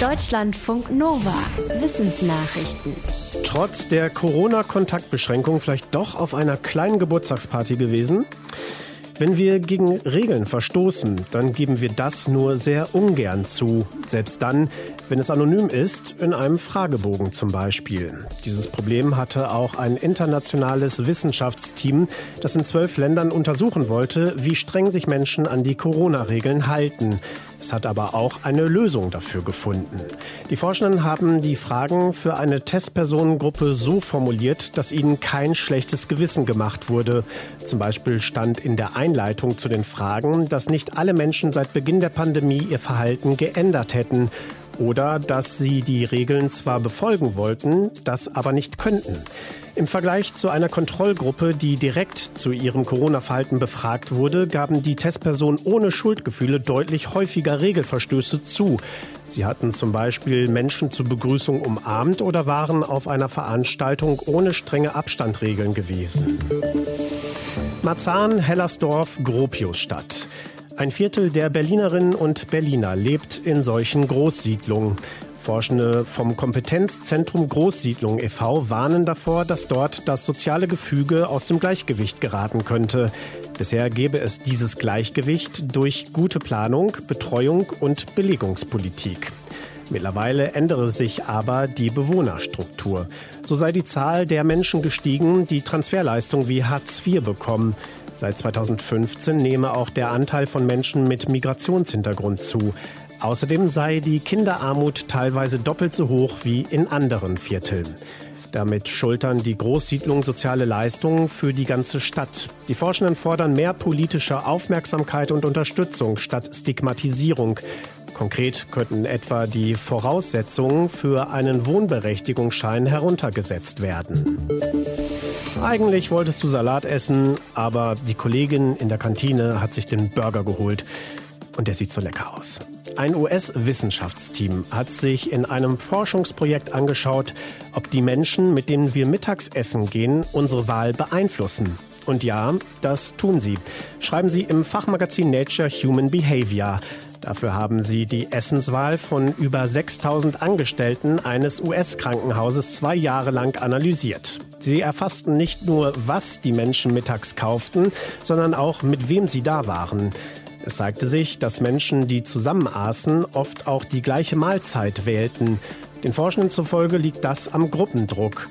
Deutschlandfunk Nova. Wissensnachrichten. Trotz der Corona-Kontaktbeschränkung vielleicht doch auf einer kleinen Geburtstagsparty gewesen? Wenn wir gegen Regeln verstoßen, dann geben wir das nur sehr ungern zu. Selbst dann, wenn es anonym ist, in einem Fragebogen zum Beispiel. Dieses Problem hatte auch ein internationales Wissenschaftsteam, das in zwölf Ländern untersuchen wollte, wie streng sich Menschen an die Corona-Regeln halten. Es hat aber auch eine Lösung dafür gefunden. Die Forschenden haben die Fragen für eine Testpersonengruppe so formuliert, dass ihnen kein schlechtes Gewissen gemacht wurde. Zum Beispiel stand in der Einleitung zu den Fragen, dass nicht alle Menschen seit Beginn der Pandemie ihr Verhalten geändert hätten oder dass sie die Regeln zwar befolgen wollten, das aber nicht könnten. Im Vergleich zu einer Kontrollgruppe, die direkt zu ihrem Corona-Verhalten befragt wurde, gaben die Testpersonen ohne Schuldgefühle deutlich häufiger Regelverstöße zu. Sie hatten zum Beispiel Menschen zur Begrüßung umarmt oder waren auf einer Veranstaltung ohne strenge Abstandregeln gewesen. Marzahn, Hellersdorf, Gropiusstadt. Ein Viertel der Berlinerinnen und Berliner lebt in solchen Großsiedlungen. Forschende vom Kompetenzzentrum Großsiedlung e.V. warnen davor, dass dort das soziale Gefüge aus dem Gleichgewicht geraten könnte. Bisher gäbe es dieses Gleichgewicht durch gute Planung, Betreuung und Belegungspolitik. Mittlerweile ändere sich aber die Bewohnerstruktur. So sei die Zahl der Menschen gestiegen, die Transferleistung wie Hartz IV bekommen. Seit 2015 nehme auch der Anteil von Menschen mit Migrationshintergrund zu. Außerdem sei die Kinderarmut teilweise doppelt so hoch wie in anderen Vierteln. Damit schultern die Großsiedlungen soziale Leistungen für die ganze Stadt. Die Forschenden fordern mehr politische Aufmerksamkeit und Unterstützung statt Stigmatisierung. Konkret könnten etwa die Voraussetzungen für einen Wohnberechtigungsschein heruntergesetzt werden. Eigentlich wolltest du Salat essen, aber die Kollegin in der Kantine hat sich den Burger geholt. Und der sieht so lecker aus. Ein US-Wissenschaftsteam hat sich in einem Forschungsprojekt angeschaut, ob die Menschen, mit denen wir mittags essen gehen, unsere Wahl beeinflussen. Und ja, das tun sie. Schreiben sie im Fachmagazin Nature Human Behavior. Dafür haben sie die Essenswahl von über 6000 Angestellten eines US-Krankenhauses zwei Jahre lang analysiert. Sie erfassten nicht nur, was die Menschen mittags kauften, sondern auch, mit wem sie da waren. Es zeigte sich, dass Menschen, die zusammen aßen, oft auch die gleiche Mahlzeit wählten. Den Forschenden zufolge liegt das am Gruppendruck.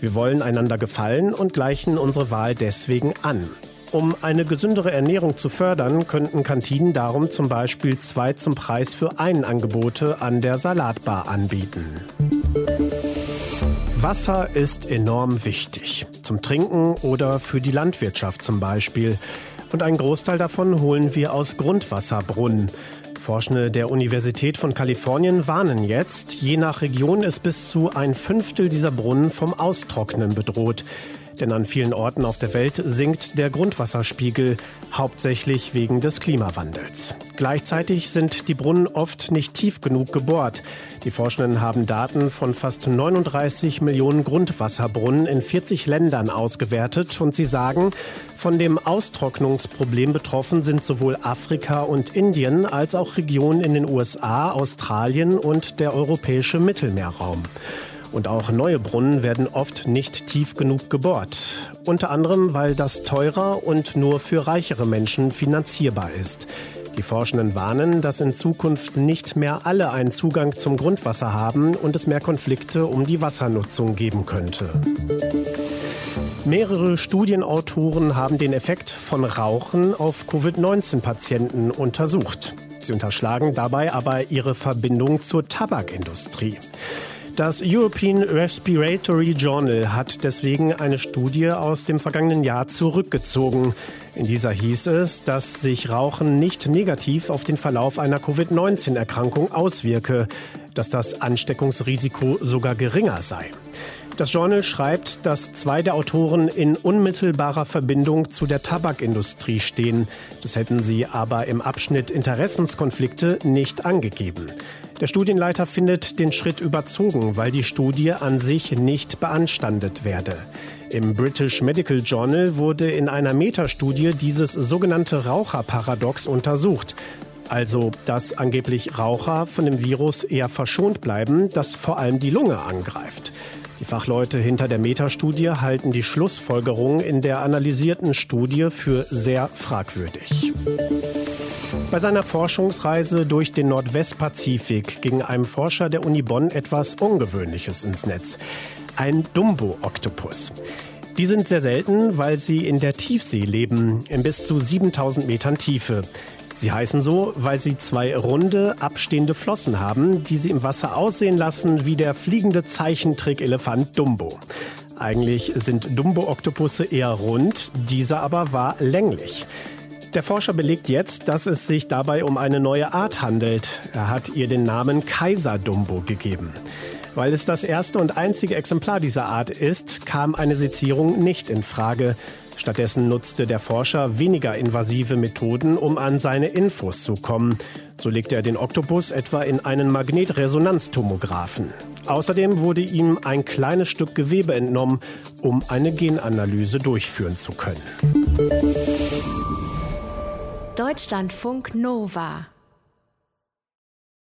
Wir wollen einander gefallen und gleichen unsere Wahl deswegen an. Um eine gesündere Ernährung zu fördern, könnten Kantinen darum zum Beispiel zwei zum Preis für einen Angebote an der Salatbar anbieten. Wasser ist enorm wichtig. Zum Trinken oder für die Landwirtschaft zum Beispiel und einen Großteil davon holen wir aus Grundwasserbrunnen. Forschende der Universität von Kalifornien warnen jetzt, je nach Region ist bis zu ein Fünftel dieser Brunnen vom Austrocknen bedroht. Denn an vielen Orten auf der Welt sinkt der Grundwasserspiegel, hauptsächlich wegen des Klimawandels. Gleichzeitig sind die Brunnen oft nicht tief genug gebohrt. Die Forschenden haben Daten von fast 39 Millionen Grundwasserbrunnen in 40 Ländern ausgewertet und sie sagen, von dem Austrocknungsproblem betroffen sind sowohl Afrika und Indien als auch Regionen in den USA, Australien und der europäische Mittelmeerraum. Und auch neue Brunnen werden oft nicht tief genug gebohrt. Unter anderem, weil das teurer und nur für reichere Menschen finanzierbar ist. Die Forschenden warnen, dass in Zukunft nicht mehr alle einen Zugang zum Grundwasser haben und es mehr Konflikte um die Wassernutzung geben könnte. Mehrere Studienautoren haben den Effekt von Rauchen auf Covid-19-Patienten untersucht. Sie unterschlagen dabei aber ihre Verbindung zur Tabakindustrie. Das European Respiratory Journal hat deswegen eine Studie aus dem vergangenen Jahr zurückgezogen. In dieser hieß es, dass sich Rauchen nicht negativ auf den Verlauf einer Covid-19-Erkrankung auswirke, dass das Ansteckungsrisiko sogar geringer sei. Das Journal schreibt, dass zwei der Autoren in unmittelbarer Verbindung zu der Tabakindustrie stehen. Das hätten sie aber im Abschnitt Interessenskonflikte nicht angegeben. Der Studienleiter findet den Schritt überzogen, weil die Studie an sich nicht beanstandet werde. Im British Medical Journal wurde in einer Metastudie dieses sogenannte Raucherparadox untersucht. Also, dass angeblich Raucher von dem Virus eher verschont bleiben, das vor allem die Lunge angreift. Die Fachleute hinter der Metastudie halten die Schlussfolgerungen in der analysierten Studie für sehr fragwürdig. Bei seiner Forschungsreise durch den Nordwestpazifik ging einem Forscher der Uni Bonn etwas Ungewöhnliches ins Netz. Ein Dumbo-Oktopus. Die sind sehr selten, weil sie in der Tiefsee leben, in bis zu 7000 Metern Tiefe. Sie heißen so, weil sie zwei runde, abstehende Flossen haben, die sie im Wasser aussehen lassen wie der fliegende Zeichentrick-Elefant Dumbo. Eigentlich sind Dumbo-Oktopusse eher rund, dieser aber war länglich. Der Forscher belegt jetzt, dass es sich dabei um eine neue Art handelt. Er hat ihr den Namen Kaiserdumbo gegeben. Weil es das erste und einzige Exemplar dieser Art ist, kam eine Sezierung nicht in Frage. Stattdessen nutzte der Forscher weniger invasive Methoden, um an seine Infos zu kommen. So legte er den Oktopus etwa in einen Magnetresonanztomographen. Außerdem wurde ihm ein kleines Stück Gewebe entnommen, um eine Genanalyse durchführen zu können. Deutschlandfunk Nova